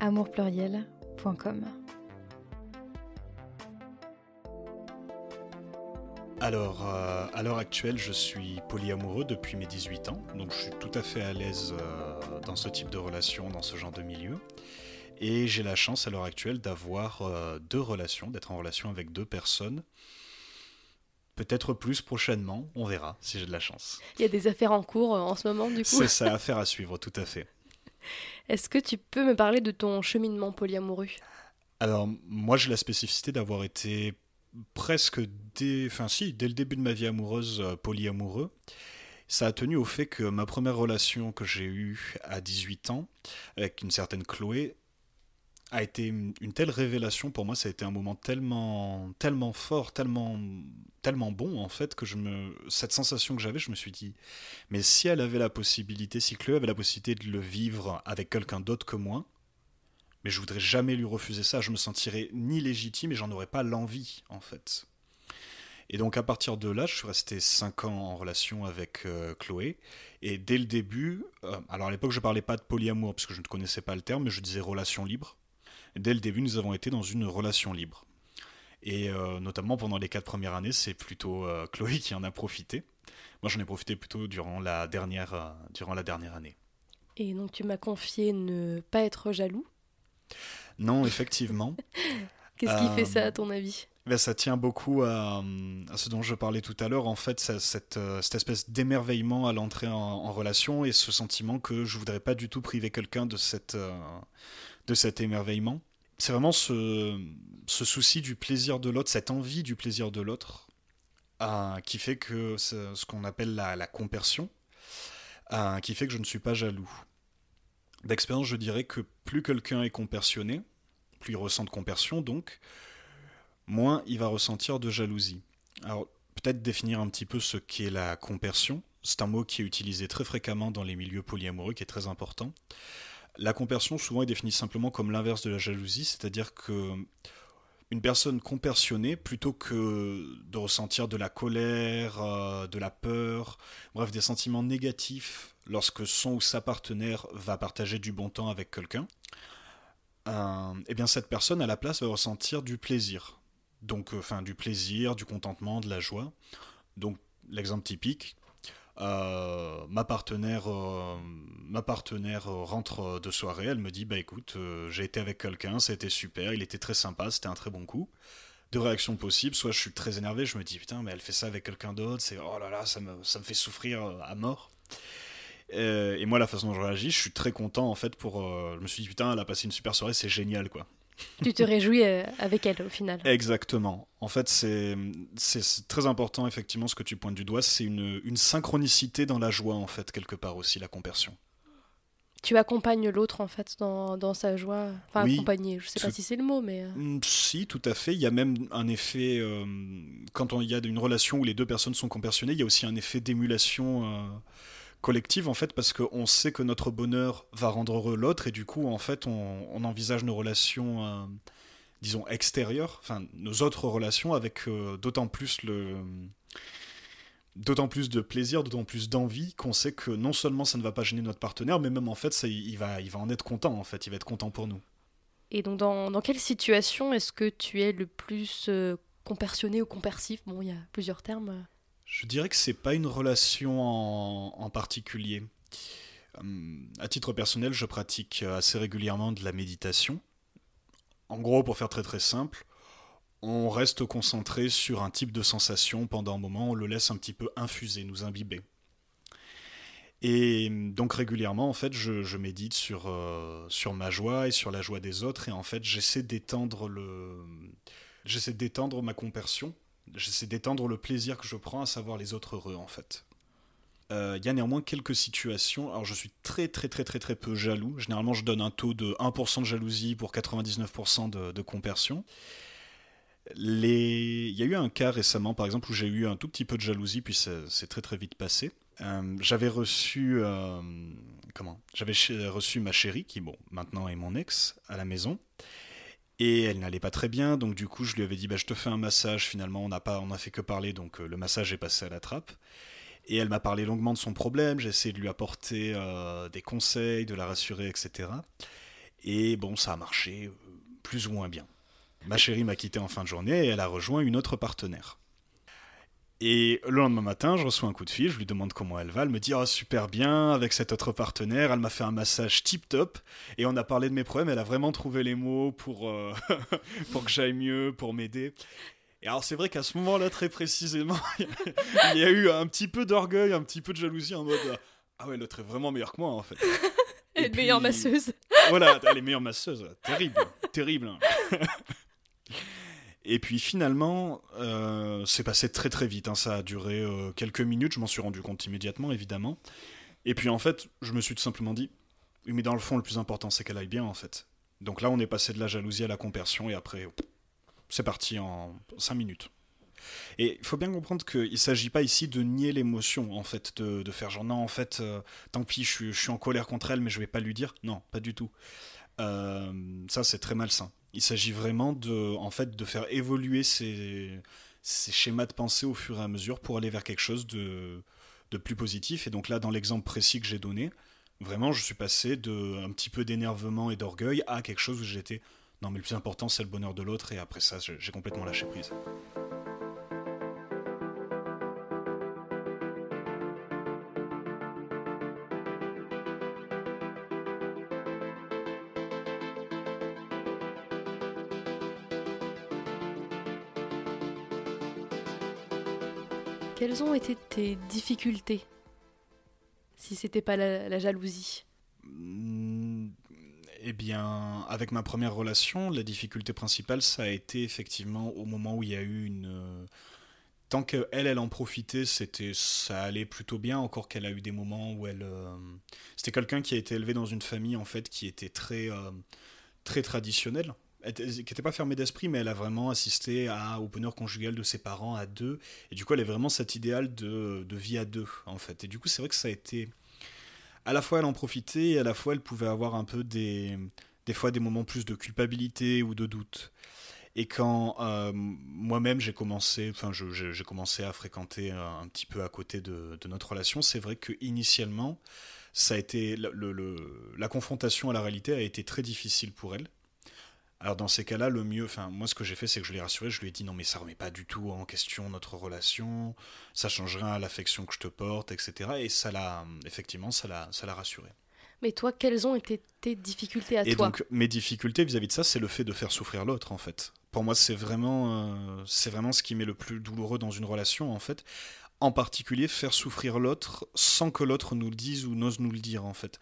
amourpluriel.com. Alors, euh, à l'heure actuelle, je suis polyamoureux depuis mes 18 ans, donc je suis tout à fait à l'aise euh, dans ce type de relation, dans ce genre de milieu. Et j'ai la chance à l'heure actuelle d'avoir euh, deux relations, d'être en relation avec deux personnes. Peut-être plus prochainement, on verra si j'ai de la chance. Il y a des affaires en cours en ce moment, du coup C'est ça, affaire à suivre, tout à fait. Est-ce que tu peux me parler de ton cheminement polyamoureux? Alors, moi, j'ai la spécificité d'avoir été presque dès, dès le début de ma vie amoureuse euh, polyamoureux. Ça a tenu au fait que ma première relation que j'ai eue à 18 ans, avec une certaine Chloé, a été une telle révélation pour moi. Ça a été un moment tellement, tellement fort, tellement, tellement bon en fait que je me, cette sensation que j'avais, je me suis dit, mais si elle avait la possibilité, si Chloé avait la possibilité de le vivre avec quelqu'un d'autre que moi, mais je voudrais jamais lui refuser ça. Je me sentirais ni légitime et j'en aurais pas l'envie en fait. Et donc à partir de là, je suis resté 5 ans en relation avec euh, Chloé. Et dès le début, euh, alors à l'époque je parlais pas de polyamour parce que je ne connaissais pas le terme, mais je disais relation libre. Dès le début, nous avons été dans une relation libre. Et euh, notamment pendant les quatre premières années, c'est plutôt euh, Chloé qui en a profité. Moi, j'en ai profité plutôt durant la dernière, euh, durant la dernière année. Et donc, tu m'as confié ne pas être jaloux? Non, effectivement. Qu'est-ce qui fait ça, à ton avis? Ben, ça tient beaucoup à, à, ce dont je parlais tout à l'heure, en fait, ça, cette, cette, espèce d'émerveillement à l'entrée en, en, relation et ce sentiment que je voudrais pas du tout priver quelqu'un de cette, de cet émerveillement. C'est vraiment ce, souci du plaisir de l'autre, cette envie du plaisir de l'autre, euh, qui fait que ce, qu'on appelle la, la compersion, euh, qui fait que je ne suis pas jaloux. D'expérience, je dirais que plus quelqu'un est compersionné, plus il ressent de compersion, donc, moins il va ressentir de jalousie. Alors, peut-être définir un petit peu ce qu'est la compersion. C'est un mot qui est utilisé très fréquemment dans les milieux polyamoureux, qui est très important. La compersion souvent est définie simplement comme l'inverse de la jalousie, c'est-à-dire que une personne compersionnée, plutôt que de ressentir de la colère, euh, de la peur, bref, des sentiments négatifs lorsque son ou sa partenaire va partager du bon temps avec quelqu'un, euh, eh bien cette personne à la place va ressentir du plaisir. Donc, euh, du plaisir, du contentement, de la joie. Donc, l'exemple typique, euh, ma partenaire, euh, ma partenaire rentre de soirée, elle me dit bah écoute, euh, j'ai été avec quelqu'un, c'était super, il était très sympa, c'était un très bon coup. Deux réactions possibles, soit je suis très énervé, je me dis putain mais elle fait ça avec quelqu'un d'autre, c'est oh là là, ça me, ça me fait souffrir à mort. et moi la façon dont je réagis, je suis très content en fait pour, je me suis dit putain elle a passé une super soirée, c'est génial quoi. Tu te réjouis avec elle au final. Exactement. En fait, c'est très important, effectivement, ce que tu pointes du doigt. C'est une, une, synchronicité dans la joie, en fait, quelque part aussi, la compersion. Tu accompagnes l'autre, en fait, dans, dans, sa joie. Enfin, oui, accompagner, je ne sais tout... pas si c'est le mot, mais. Si, tout à fait. Il y a même un effet. Euh, quand on, il y a une relation où les deux personnes sont compersionnées, il y a aussi un effet d'émulation. Euh, collective en fait parce qu'on sait que notre bonheur va rendre heureux l'autre et du coup en fait on, envisage nos relations euh, disons extérieures enfin nos autres relations avec euh, d'autant plus le d'autant plus de plaisir d'autant plus d'envie qu'on sait que non seulement ça ne va pas gêner notre partenaire mais même en fait il va il va en être content en fait il va être content pour nous. Et donc dans, dans quelle situation est-ce que tu es le plus euh, compersionné ou compersif? Bon il y a plusieurs termes je dirais que c'est pas une relation en, particulier. Hum, à titre personnel, je pratique assez régulièrement de la méditation. En gros, pour faire très très simple, on reste concentré sur un type de sensation pendant un moment, on le laisse un petit peu infuser, nous imbiber. Et donc régulièrement, en fait, je, je médite sur, euh, sur ma joie et sur la joie des autres, et en fait, j'essaie d'étendre le, j'essaie d'étendre ma compersion j'essaie d'étendre le plaisir que je prends à savoir les autres heureux en fait. Euh, il y a néanmoins quelques situations. Alors, je suis très, très, très, très, très peu jaloux. Généralement, je donne un taux de 1% de jalousie pour 99% de, de compersion. Il y a eu un cas récemment, par exemple, où j'ai eu un tout petit peu de jalousie, puis c'est très, très vite passé. Euh, j'avais reçu. Euh, comment? J'avais reçu ma chérie, qui, bon, maintenant est mon ex, à la maison. Et elle n'allait pas très bien, donc du coup, je lui avais dit bah, Je te fais un massage. Finalement, on n'a pas, on fait que parler, donc le massage est passé à la trappe. Et elle m'a parlé longuement de son problème, j'ai essayé de lui apporter euh, des conseils, de la rassurer, etc. Et bon, ça a marché euh, plus ou moins bien. Ma chérie m'a quitté en fin de journée et elle a rejoint une autre partenaire. Et le lendemain matin, je reçois un coup de fil, je lui demande comment elle va, elle me dit oh, super bien avec cette autre partenaire, elle m'a fait un massage tip top et on a parlé de mes problèmes, elle a vraiment trouvé les mots pour, euh, pour que j'aille mieux, pour m'aider. Et alors c'est vrai qu'à ce moment-là, très précisément, il y a eu un petit peu d'orgueil, un petit peu de jalousie en mode ah ouais l'autre est vraiment meilleur que moi en fait. Elle est meilleure masseuse. voilà, elle est meilleure masseuse, terrible, terrible. Et puis finalement, euh, c'est passé très très vite. Hein. Ça a duré euh, quelques minutes. Je m'en suis rendu compte immédiatement, évidemment. Et puis en fait, je me suis tout simplement dit, mais dans le fond, le plus important, c'est qu'elle aille bien en fait. Donc là, on est passé de la jalousie à la compersion, et après, c'est parti en 5 minutes. Et il faut bien comprendre qu'il ne s'agit pas ici de nier l'émotion, en fait, de, faire genre non, en fait, euh, tant pis, je suis, en colère contre elle, mais je vais pas lui dire. Non, pas du tout. Ça, c'est très malsain. Il s'agit vraiment de, en fait, de faire évoluer ces, schémas de pensée au fur et à mesure pour aller vers quelque chose de, de plus positif. Et donc là, dans l'exemple précis que j'ai donné, vraiment, je suis passé de un petit peu d'énervement et d'orgueil à quelque chose où j'étais non, mais le plus important, c'est le bonheur de l'autre, et après ça, j'ai complètement lâché prise. Quelles ont été tes difficultés si c'était pas la jalousie? Eh bien, avec ma première relation, la difficulté principale, ça a été effectivement au moment où il y a eu une. Euh, tant qu'elle, elle en profitait, c'était, ça allait plutôt bien. Encore qu'elle a eu des moments où elle. Euh, c'était quelqu'un qui a été élevé dans une famille en fait qui était très, euh, très traditionnelle, qui n'était pas fermée d'esprit, mais elle a vraiment assisté à, au bonheur conjugal de ses parents à deux. Et du coup, elle est vraiment cet idéal de, vie à deux en fait. Et du coup, c'est vrai que ça a été à la fois elle en profitait et à la fois elle pouvait avoir un peu des, des fois des moments plus de culpabilité ou de doute. Et quand euh, moi-même j'ai commencé, enfin j'ai commencé à fréquenter un, petit peu à côté de, notre relation, c'est vrai que initialement ça a été la confrontation à la réalité a été très difficile pour elle. Alors dans ces cas-là, le mieux, enfin moi ce que j'ai fait, c'est que je l'ai rassuré, je lui ai dit non mais ça remet pas du tout en question notre relation, ça change rien à l'affection que je te porte, etc. Et ça l'a, effectivement, ça l'a, ça l'a rassuré. Mais toi, quelles ont été tes difficultés à toi? Et donc mes difficultés vis-à-vis de ça, c'est le fait de faire souffrir l'autre en fait. Pour moi, c'est vraiment, euh, c'est vraiment ce qui m'est le plus douloureux dans une relation en fait. En particulier, faire souffrir l'autre sans que l'autre nous le dise ou n'ose nous le dire en fait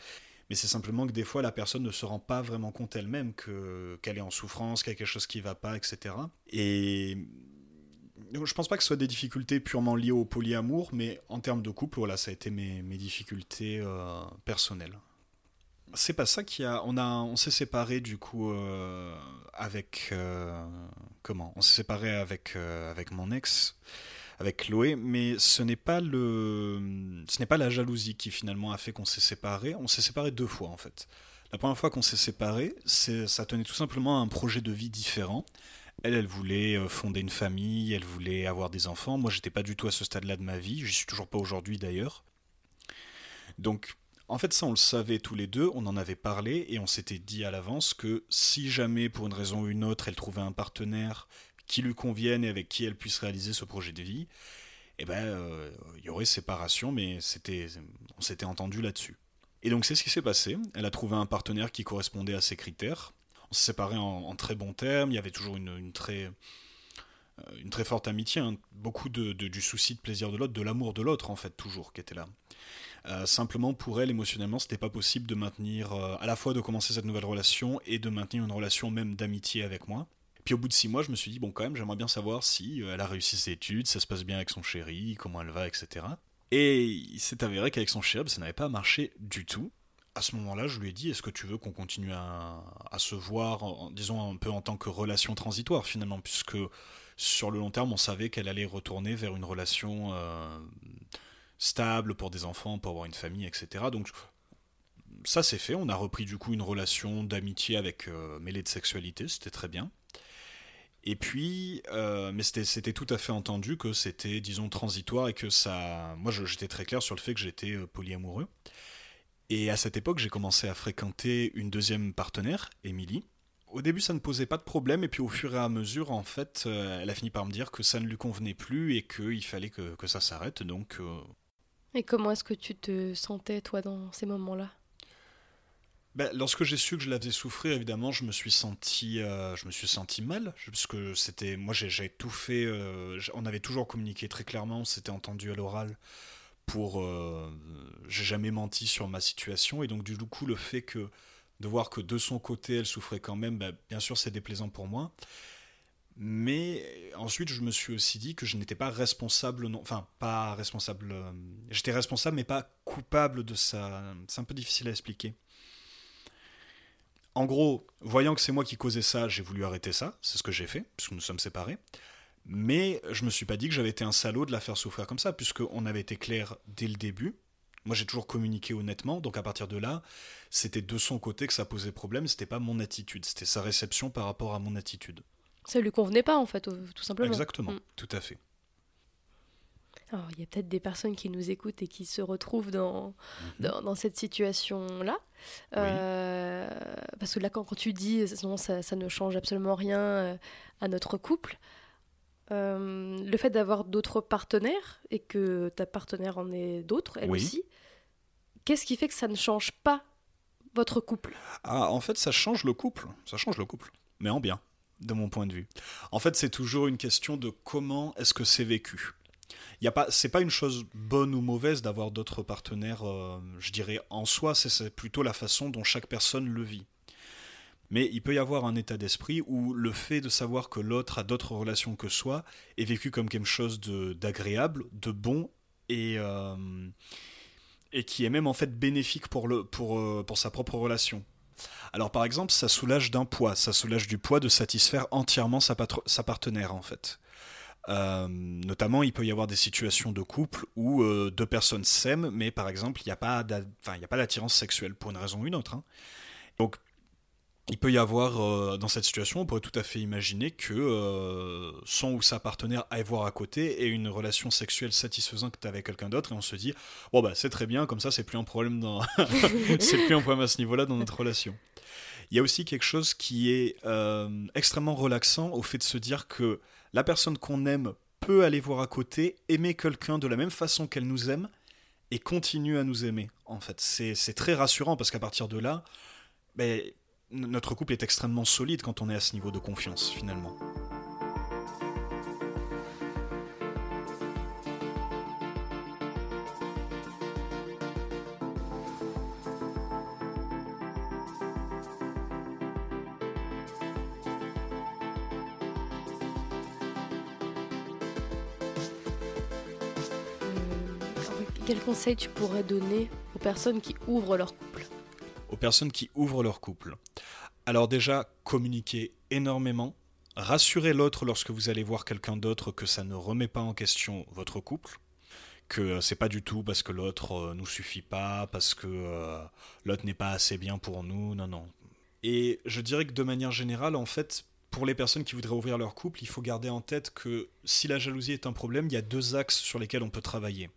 mais c'est simplement que des fois la personne ne se rend pas vraiment compte elle-même que qu'elle est en souffrance, qu'il y a quelque chose qui va pas, etc. Et je pense pas que ce soit des difficultés purement liées au polyamour, mais en termes de couple, voilà, ça a été mes, mes difficultés euh, personnelles. C'est pas ça qui a. On a, on s'est séparé du coup euh, avec euh, comment? On s'est séparé avec avec mon ex avec Chloé, mais ce n'est pas le, ce n'est pas la jalousie qui finalement a fait qu'on s'est séparés. On s'est séparés deux fois en fait. La première fois qu'on s'est séparés, ça tenait tout simplement à un projet de vie différent. Elle, elle voulait euh, fonder une famille, elle voulait avoir des enfants. Moi, j'étais pas du tout à ce stade-là de ma vie. Je suis toujours pas aujourd'hui d'ailleurs. Donc, en fait, ça, on le savait tous les deux, on en avait parlé et on s'était dit à l'avance que si jamais, pour une raison ou une autre, elle trouvait un partenaire qui lui convienne et avec qui elle puisse réaliser ce projet de vie, eh ben, euh, il y aurait séparation, mais c'était, on s'était entendu là-dessus. Et donc c'est ce qui s'est passé. Elle a trouvé un partenaire qui correspondait à ses critères. On s'est séparés en, très bons termes. Il y avait toujours une, très, euh, une très forte amitié, hein. beaucoup de, du souci de plaisir de l'autre, de l'amour de l'autre en fait toujours qui était là. Euh, simplement pour elle émotionnellement, c'était pas possible de maintenir à la fois de commencer cette nouvelle relation et de maintenir une relation même d'amitié avec moi. Puis au bout de six mois, je me suis dit, bon, quand même, j'aimerais bien savoir si euh, elle a réussi ses études, ça se passe bien avec son chéri, comment elle va, etc. Et il s'est avéré qu'avec son chéri, ça n'avait pas marché du tout. À ce moment-là, je lui ai dit, est-ce que tu veux qu'on continue à, se voir, disons un peu en tant que relation transitoire finalement, puisque sur le long terme, on savait qu'elle allait retourner vers une relation euh, stable pour des enfants, pour avoir une famille, etc. Donc ça c'est fait, on a repris du coup une relation d'amitié avec euh, mêlée de sexualité, c'était très bien. Et puis, euh, mais c'était tout à fait entendu que c'était, disons, transitoire et que ça. Moi, j'étais très clair sur le fait que j'étais euh, polyamoureux. Et à cette époque, j'ai commencé à fréquenter une deuxième partenaire, Émilie. Au début, ça ne posait pas de problème, et puis au fur et à mesure, en fait, euh, elle a fini par me dire que ça ne lui convenait plus et qu'il fallait que, que, ça s'arrête. Donc. Et comment est-ce que tu te sentais, toi, dans ces moments-là? Ben, lorsque j'ai su que je l'avais souffrir, évidemment, je me suis senti, euh, je me suis senti mal, puisque c'était, moi, j'ai tout fait. Euh, on avait toujours communiqué très clairement, on s'était entendu à l'oral. Pour, euh, j'ai jamais menti sur ma situation, et donc du coup, le fait que de voir que de son côté, elle souffrait quand même, ben, bien sûr, c'est déplaisant pour moi. Mais ensuite, je me suis aussi dit que je n'étais pas responsable, enfin, pas responsable. J'étais responsable, mais pas coupable de ça. C'est un peu difficile à expliquer. En gros, voyant que c'est moi qui causais ça, j'ai voulu arrêter ça, c'est ce que j'ai fait, puisque nous sommes séparés. Mais je me suis pas dit que j'avais été un salaud de la faire souffrir comme ça, puisqu'on avait été clair dès le début. Moi, j'ai toujours communiqué honnêtement, donc à partir de là, c'était de son côté que ça posait problème, c'était pas mon attitude, c'était sa réception par rapport à mon attitude. Ça lui convenait pas, en fait, tout simplement. Exactement, mm. tout à fait. Alors, il y a peut-être des personnes qui nous écoutent et qui se retrouvent dans, mhm. dans, cette situation-là. Euh, parce que là, quand, quand tu dis non, ça, ça, ne change absolument rien euh, à notre couple, euh, le fait d'avoir d'autres partenaires et que ta partenaire en ait d'autres, elle aussi, qu'est-ce qui fait que ça ne change pas votre couple? Ah, en fait, ça change le couple. Ça change le couple, mais en bien, de mon point de vue. En fait, c'est toujours une question de comment est-ce que c'est vécu y a pas, c'est pas une chose bonne ou mauvaise d'avoir d'autres partenaires, euh, je dirais en soi, c'est plutôt la façon dont chaque personne le vit. Mais il peut y avoir un état d'esprit où le fait de savoir que l'autre a d'autres relations que soi est vécu comme quelque chose d'agréable, de, bon et, euh, et qui est même en fait bénéfique pour, le, pour, euh, pour sa propre relation. Alors par exemple, ça soulage d'un poids, ça soulage du poids de satisfaire entièrement sa, sa partenaire en fait. Euh, notamment, il peut y avoir des situations de couple où euh, deux personnes s'aiment, mais par exemple, il n'y a pas d'attirance sexuelle pour une raison ou une autre. Hein. Donc, il peut y avoir, euh, dans cette situation, on pourrait tout à fait imaginer que son ou sa partenaire aille voir à côté et une relation sexuelle satisfaisante avec quelqu'un d'autre, et on se dit, bon bah c'est très bien, comme ça c'est plus un problème dans... c'est plus un problème à ce niveau-là dans notre relation. Il y a aussi quelque chose qui est extrêmement relaxant au fait de se dire que la personne qu'on aime peut aller voir à côté, aimer quelqu'un de la même façon qu'elle nous aime, et continue à nous aimer. En fait, c'est très rassurant parce qu'à partir de là, ben, notre couple est extrêmement solide quand on est à ce niveau de confiance finalement. Conseil tu pourrais donner aux personnes qui ouvrent leur couple? Aux personnes qui ouvrent leur couple. Alors déjà, communiquez énormément. Rassurez l'autre lorsque vous allez voir quelqu'un d'autre que ça ne remet pas en question votre couple que euh, c'est pas du tout parce que l'autre euh, nous suffit pas, parce que euh, l'autre n'est pas assez bien pour nous, non, non. Et je dirais que de manière générale, en fait, pour les personnes qui voudraient ouvrir leur couple, il faut garder en tête que si la jalousie est un problème, il y a deux axes sur lesquels on peut travailler.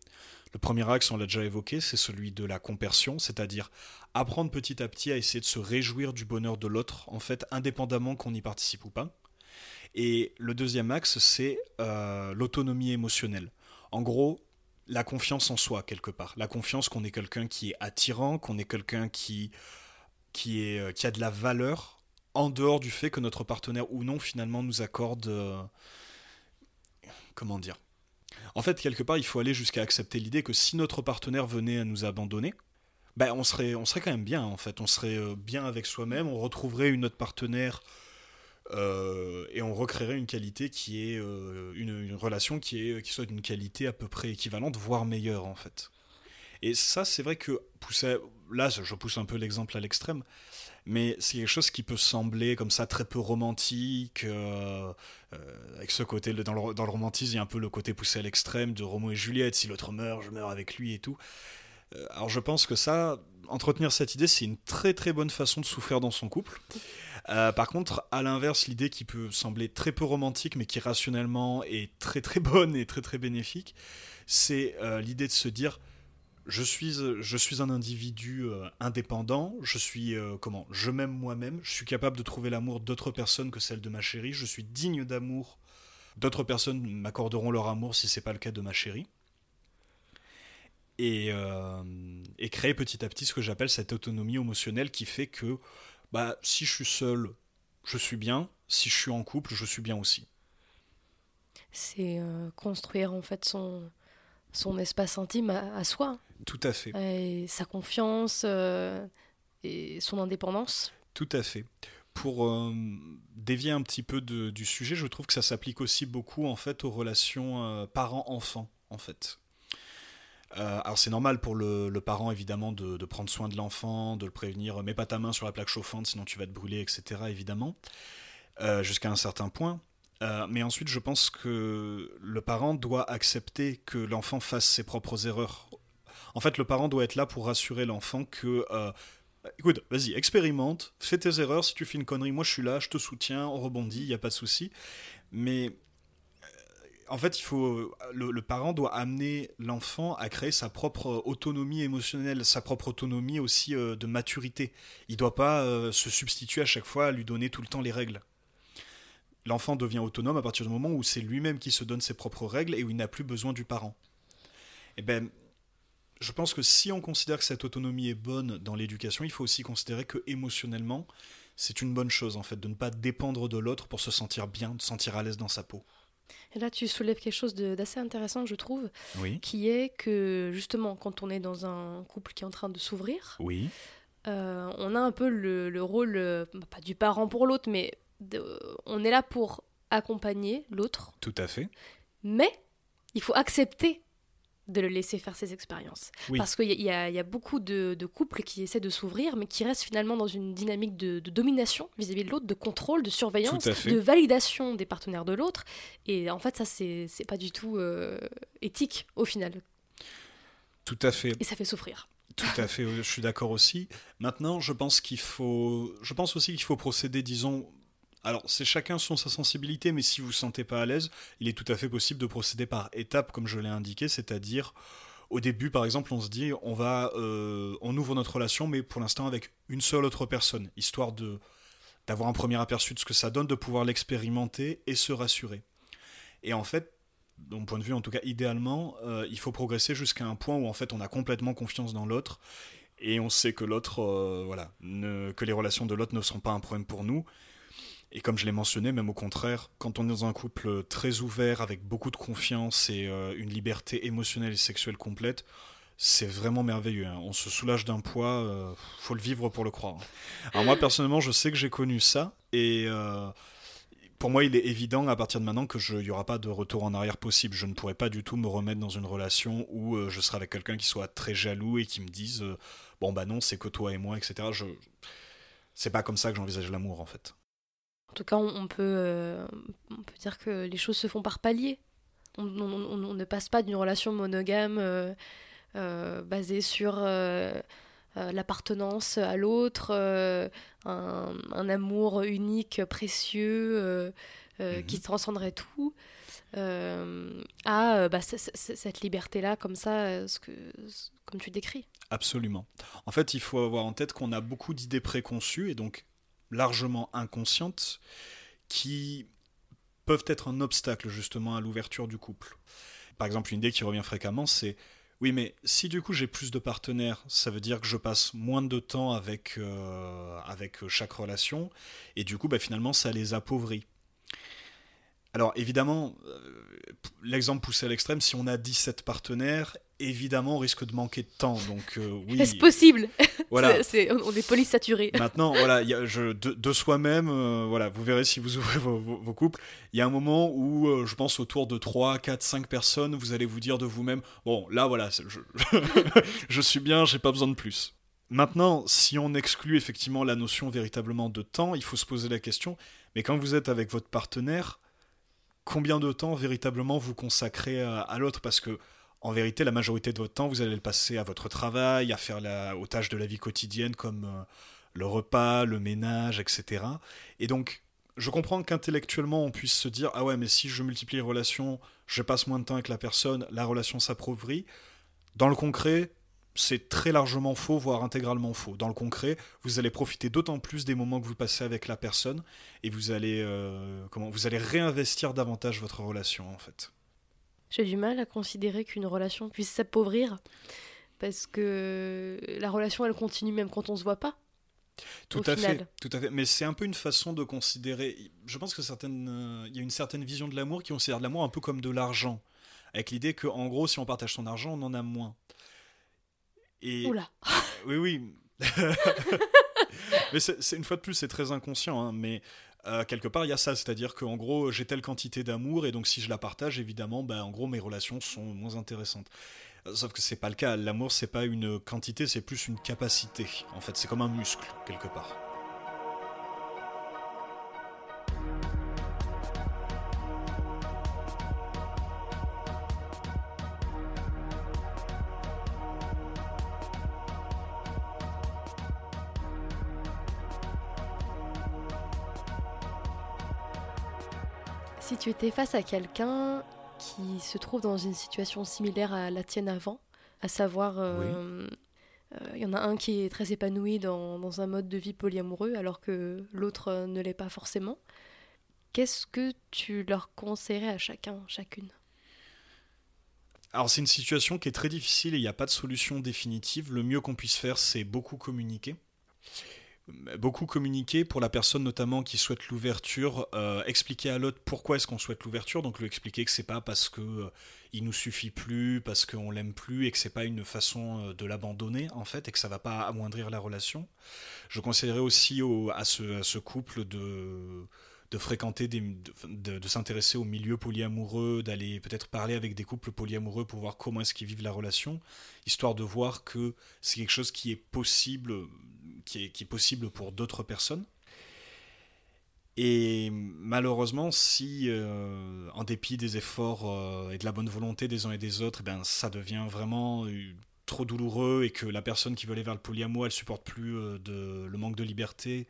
Le premier axe, on l'a déjà évoqué, c'est celui de la compersion, c'est-à-dire apprendre petit à petit à essayer de se réjouir du bonheur de l'autre, en fait, indépendamment qu'on y participe ou pas. Et le deuxième axe, c'est euh, l'autonomie émotionnelle. En gros, la confiance en soi, quelque part. La confiance qu'on est quelqu'un qui est attirant, qu'on est quelqu'un qui, qui, euh, qui a de la valeur, en dehors du fait que notre partenaire ou non, finalement, nous accorde... Euh, comment dire? En fait, quelque part, il faut aller jusqu'à accepter l'idée que si notre partenaire venait à nous abandonner, ben, on, serait, on serait quand même bien, en fait. On serait euh, bien avec soi-même, on retrouverait une autre partenaire et on recréerait une qualité qui est une, relation qui soit d'une qualité à peu près équivalente, voire meilleure en fait. Et ça, c'est vrai que pousser, là, je pousse un peu l'exemple à l'extrême, mais c'est quelque chose qui peut sembler comme ça très peu romantique, euh, euh, avec ce côté, dans le, dans le romantisme, il y a un peu le côté poussé à l'extrême de Roméo et Juliette, si l'autre meurt, je meurs avec lui et tout. Euh, alors je pense que ça, entretenir cette idée, c'est une très très bonne façon de souffrir dans son couple. par contre, à l'inverse, l'idée qui peut sembler très peu romantique, mais qui rationnellement est très très bonne et très très bénéfique, c'est l'idée de se dire je suis, je suis un individu euh, indépendant, je suis euh, comment Je m'aime moi-même, je suis capable de trouver l'amour d'autres personnes que celle de ma chérie, je suis digne d'amour. D'autres personnes m'accorderont leur amour si c'est pas le cas de ma chérie. Et, euh, et créer petit à petit ce que j'appelle cette autonomie émotionnelle qui fait que bah, si je suis seul, je suis bien, si je suis en couple, je suis bien aussi. C'est construire en fait son, son espace intime à, soi. Tout à fait. Et sa confiance euh, et son indépendance. Tout à fait. Pour euh, dévier un petit peu du sujet, je trouve que ça s'applique aussi beaucoup en fait aux relations euh, parents-enfants en fait. alors c'est normal pour le, parent évidemment de, de, prendre soin de l'enfant, de le prévenir, mets pas ta main sur la plaque chauffante sinon tu vas te brûler, etc. évidemment, jusqu'à un certain point. Euh, mais ensuite, je pense que le parent doit accepter que l'enfant fasse ses propres erreurs. En fait, le parent doit être là pour rassurer l'enfant que, euh, écoute, vas-y, expérimente, fais tes erreurs. Si tu fais une connerie, moi je suis là, je te soutiens, on rebondit, il n'y a pas de souci. Mais euh, en fait, il faut, le, parent doit amener l'enfant à créer sa propre autonomie émotionnelle, sa propre autonomie aussi de maturité. Il ne doit pas se substituer à chaque fois à lui donner tout le temps les règles l'enfant devient autonome à partir du moment où c'est lui-même qui se donne ses propres règles et où il n'a plus besoin du parent. Et eh ben, je pense que si on considère que cette autonomie est bonne dans l'éducation, il faut aussi considérer que émotionnellement, c'est une bonne chose en fait de ne pas dépendre de l'autre pour se sentir bien, de se sentir à l'aise dans sa peau. Et là, tu soulèves quelque chose d'assez intéressant, je trouve, oui. qui est que justement, quand on est dans un couple qui est en train de s'ouvrir, oui. Euh, on a un peu le, rôle, euh, pas du parent pour l'autre, mais on est là pour accompagner l'autre. Tout à fait. Mais il faut accepter de le laisser faire ses expériences. Parce qu'il y, a beaucoup de, couples qui essaient de s'ouvrir, mais qui restent finalement dans une dynamique de, domination vis-à-vis de l'autre, de contrôle, de surveillance, de validation des partenaires de l'autre. Et en fait, ça, c'est pas du tout euh, éthique au final. Tout à fait. Et ça fait souffrir. Tout à fait, je suis d'accord aussi. Maintenant, je pense qu'il faut, je pense aussi qu'il faut procéder, disons, alors, c'est chacun son sa sensibilité, mais si vous ne vous sentez pas à l'aise, il est tout à fait possible de procéder par étapes, comme je l'ai indiqué, c'est-à-dire au début, par exemple, on se dit, on va, euh, on ouvre notre relation, mais pour l'instant avec une seule autre personne, histoire de d'avoir un premier aperçu de ce que ça donne, de pouvoir l'expérimenter et se rassurer. Et en fait, de mon point de vue, en tout cas, idéalement, euh, il faut progresser jusqu'à un point où en fait on a complètement confiance dans l'autre et on sait que l'autre, euh, voilà, que les relations de l'autre ne seront pas un problème pour nous et comme je l'ai mentionné, même au contraire, quand on est dans un couple très ouvert, avec beaucoup de confiance et euh, une liberté émotionnelle et sexuelle complète, c'est vraiment merveilleux. Hein. On se soulage d'un poids, euh, faut le vivre pour le croire. Alors moi personnellement, je sais que j'ai connu ça et euh, pour moi, il est évident à partir de maintenant que il n'y aura pas de retour en arrière possible. Je ne pourrai pas du tout me remettre dans une relation où je serai avec quelqu'un qui soit très jaloux et qui me dise bon bah non, c'est que toi et moi, etc. Je c'est pas comme ça que j'envisage l'amour en fait. En tout cas, on, peut, euh, on peut dire que les choses se font par paliers. On, ne passe pas d'une relation monogame euh, euh, basée sur l'appartenance à l'autre, un, amour unique, précieux, mhm. qui transcenderait tout, à bah, cette liberté-là, comme ça, ce que, comme tu décris. Absolument. En fait, il faut avoir en tête qu'on a beaucoup d'idées préconçues, et donc largement inconscientes qui peuvent être un obstacle justement à l'ouverture du couple. Par exemple, une idée qui revient fréquemment, c'est oui, mais si du coup j'ai plus de partenaires, ça veut dire que je passe moins de temps avec, euh, avec chaque relation, et du coup, bah, finalement, ça les appauvrit. Alors évidemment, euh, l'exemple poussé à l'extrême, si on a 17 partenaires évidemment, on risque de manquer de temps. Donc, euh, oui. Est-ce possible Voilà. On est police saturé. Maintenant, voilà, il y a- je, de, de soi-même, euh, voilà, vous verrez si vous ouvrez vos, vos- vos couples. Il y a un moment où, euh, je pense, autour de 3, 4, 5 personnes, vous allez vous dire de vous-même Bon, là, voilà, je, je suis bien, j'ai pas besoin de plus. Maintenant, si on exclut effectivement la notion véritablement de temps, il faut se poser la question mais quand vous êtes avec votre partenaire, combien de temps véritablement vous consacrez à, à l'autre? Parce que en vérité, la majorité de votre temps, vous allez le passer à votre travail, à faire la, aux tâches de la vie quotidienne comme euh, le repas, le ménage, etc. Et donc, je comprends qu'intellectuellement, on puisse se dire Ah ouais, mais si je multiplie les relations, je passe moins de temps avec la personne, la relation s'appauvrit. Dans le concret, c'est très largement faux, voire intégralement faux. Dans le concret, vous allez profiter d'autant plus des moments que vous passez avec la personne et vous allez, euh, comment, vous allez réinvestir davantage votre relation en fait. J'ai du mal à considérer qu'une relation puisse s'appauvrir parce que la relation elle continue même quand on se voit pas. Tout Au à final. fait, tout à fait. Mais c'est un peu une façon de considérer. Je pense que certaines, euh, il y a une certaine vision de l'amour qui considère l'amour un peu comme de l'argent, avec l'idée que en gros, si on partage son argent, on en a moins. Et Oula. oui, oui. mais c'est- une fois de plus, c'est très inconscient. hein, mais euh, quelque part, il y a ça, c'est-à-dire qu'en gros, j'ai telle quantité d'amour et donc si je la partage, évidemment, bah, en gros, mes relations sont moins intéressantes. Euh, Sauf que c'est pas le cas. L'amour, c'est pas une quantité, c'est plus une capacité. En fait, c'est comme un muscle quelque part. Si tu étais face à quelqu'un qui se trouve dans une situation similaire à la tienne avant, à savoir, euh, euh, il y en a un qui est très épanoui dans, dans un mode de vie polyamoureux alors que l'autre euh, ne l'est pas forcément, qu'est-ce que tu leur conseillerais à chacun, chacune? Alors c'est une situation qui est très difficile et il n'y a pas de solution définitive. Le mieux qu'on puisse faire, c'est beaucoup communiquer. Beaucoup communiquer pour la personne notamment qui souhaite l'ouverture, euh, expliquer à l'autre pourquoi est-ce qu'on souhaite l'ouverture, donc lui expliquer que c'est pas parce que euh, il nous suffit plus, parce qu'on l'aime plus et que c'est pas une façon euh, de l'abandonner en fait et que ça va pas amoindrir la relation. Je conseillerais aussi au- à, ce, couple de de fréquenter de- de s'intéresser au milieu polyamoureux, d'aller peut-être parler avec des couples polyamoureux pour voir comment est-ce qu'ils vivent la relation, histoire de voir que c'est quelque chose qui est possible, qui est, possible pour d'autres personnes. Et malheureusement, si euh, en dépit des efforts euh, et de la bonne volonté des uns et des autres, eh ben, ça devient vraiment euh, trop douloureux et que la personne qui veut aller vers le polyamour, elle supporte plus de, le manque de liberté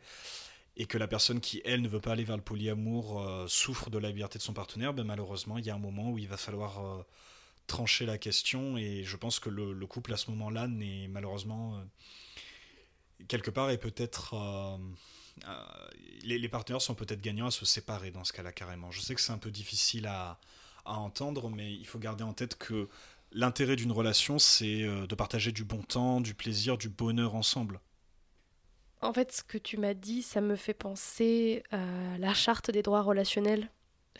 et que la personne qui, elle, ne veut pas aller vers le polyamour souffre de la liberté de son partenaire, ben, malheureusement, il y a un moment où il va falloir trancher la question et je pense que le, le couple à ce moment-là n'est malheureusement quelque part est peut-être euh, euh, les, les partenaires sont peut-être gagnants à se séparer dans ce cas-là carrément. Je sais que c'est un peu difficile à, à entendre, mais il faut garder en tête que l'intérêt d'une relation, c'est euh, de partager du bon temps, du plaisir, du bonheur ensemble. En fait, ce que tu m'as dit, ça me fait penser à la charte des droits relationnels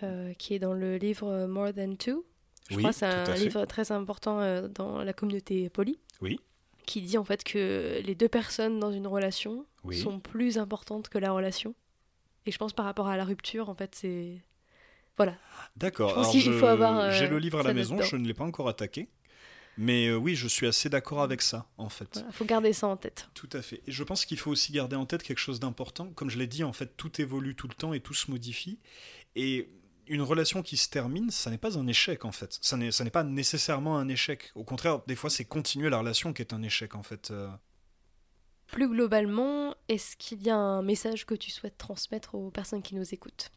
euh, qui est dans le livre More Than Two. Je Oui, crois que c'est un livre très important dans la communauté poly. Oui. Qui dit en fait que les deux personnes dans une relation Oui. sont plus importantes que la relation. Et je pense par rapport à la rupture, en fait, c'est. Voilà. D'accord. Euh, J'ai le livre à la maison, je ne l'ai pas encore attaqué. Mais euh, oui, je suis assez d'accord avec ça, en fait. Il faut garder ça en tête. Tout à fait. Et je pense qu'il faut aussi garder en tête quelque chose d'important. Comme je l'ai dit, en fait, tout évolue tout le temps et tout se modifie. Et une relation qui se termine, ça n'est pas un échec, en fait. Ça n'est, pas nécessairement un échec. Au contraire, des fois, c'est continuer la relation qui est un échec, en fait. Euh, Plus globalement, est-ce qu'il y a un message que tu souhaites transmettre aux personnes qui nous écoutent?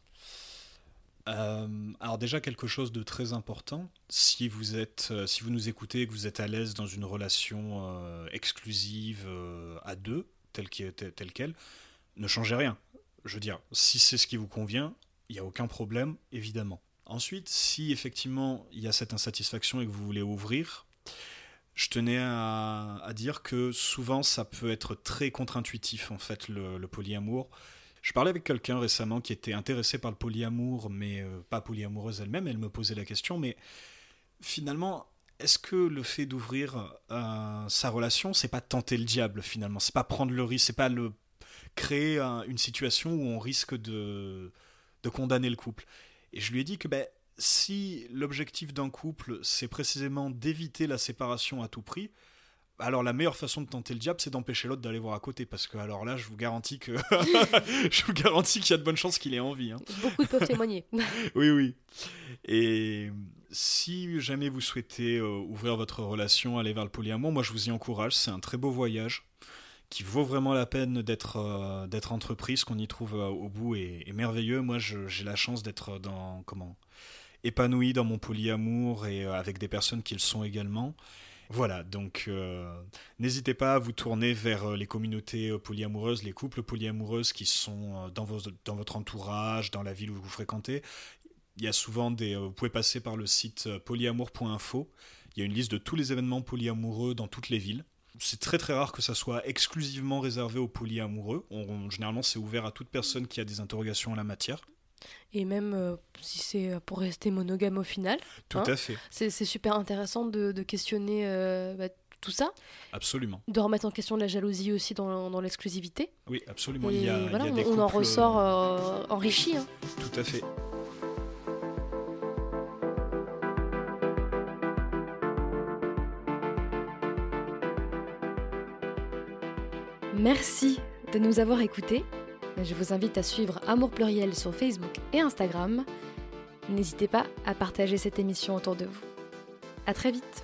Euh, alors déjà quelque chose de très important, si vous êtes, euh, si vous nous écoutez et que vous êtes à l'aise dans une relation euh, exclusive à deux, telle qu'elle, telle, telle qu'elle, ne changez rien. Je veux dire, si c'est ce qui vous convient, il n'y a aucun problème, évidemment. Ensuite, si effectivement il y a cette insatisfaction et que vous voulez ouvrir, je tenais à, dire que souvent ça peut être très contre-intuitif en fait le, polyamour. Je parlais avec quelqu'un récemment qui était intéressé par le polyamour, mais euh, pas polyamoureuse elle-même. Elle me posait la question, mais finalement, est-ce que le fait d'ouvrir euh, sa relation, c'est pas tenter le diable finalement? C'est pas prendre le risque, c'est pas le créer une situation où on risque de, de condamner le couple. Et je lui ai dit que ben, si l'objectif d'un couple, c'est précisément d'éviter la séparation à tout prix, alors la meilleure façon de tenter le diable, c'est d'empêcher l'autre d'aller voir à côté, parce que alors là, je vous garantis que je vous garantis qu'il y a de bonnes chances qu'il ait envie. Hein. Beaucoup peuvent témoigner. oui, oui. Et si jamais vous souhaitez euh, ouvrir votre relation, aller vers le polyamour, moi je vous y encourage. C'est un très beau voyage qui vaut vraiment la peine d'être euh, d'être entrepris. Ce qu'on y trouve euh, au bout est, merveilleux. Moi, j'ai la chance d'être dans comment épanoui dans mon polyamour et avec des personnes qui le sont également. Voilà, donc euh, n'hésitez pas à vous tourner vers euh, les communautés euh, polyamoureuses, les couples polyamoureuses qui sont dans, dans votre entourage, dans la ville où vous fréquentez. Il y a souvent des. Vous pouvez passer par le site polyamour.info. Il y a une liste de tous les événements polyamoureux dans toutes les villes. C'est très très rare que ça soit exclusivement réservé aux polyamoureux. généralement, c'est ouvert à toute personne qui a des interrogations en la matière et même euh, si c'est pour rester monogame au final. Tout hein, à fait. C'est super intéressant de, questionner euh, bah, tout ça. Absolument. De remettre en question la jalousie aussi dans, dans l'exclusivité. Oui, absolument. il y a, on, en ressort euh, enrichi. Hein. Tout à fait. Merci de nous avoir écoutés. Je vous invite à suivre Amour Pluriel sur Facebook et Instagram. N'hésitez pas à partager cette émission autour de vous. À très vite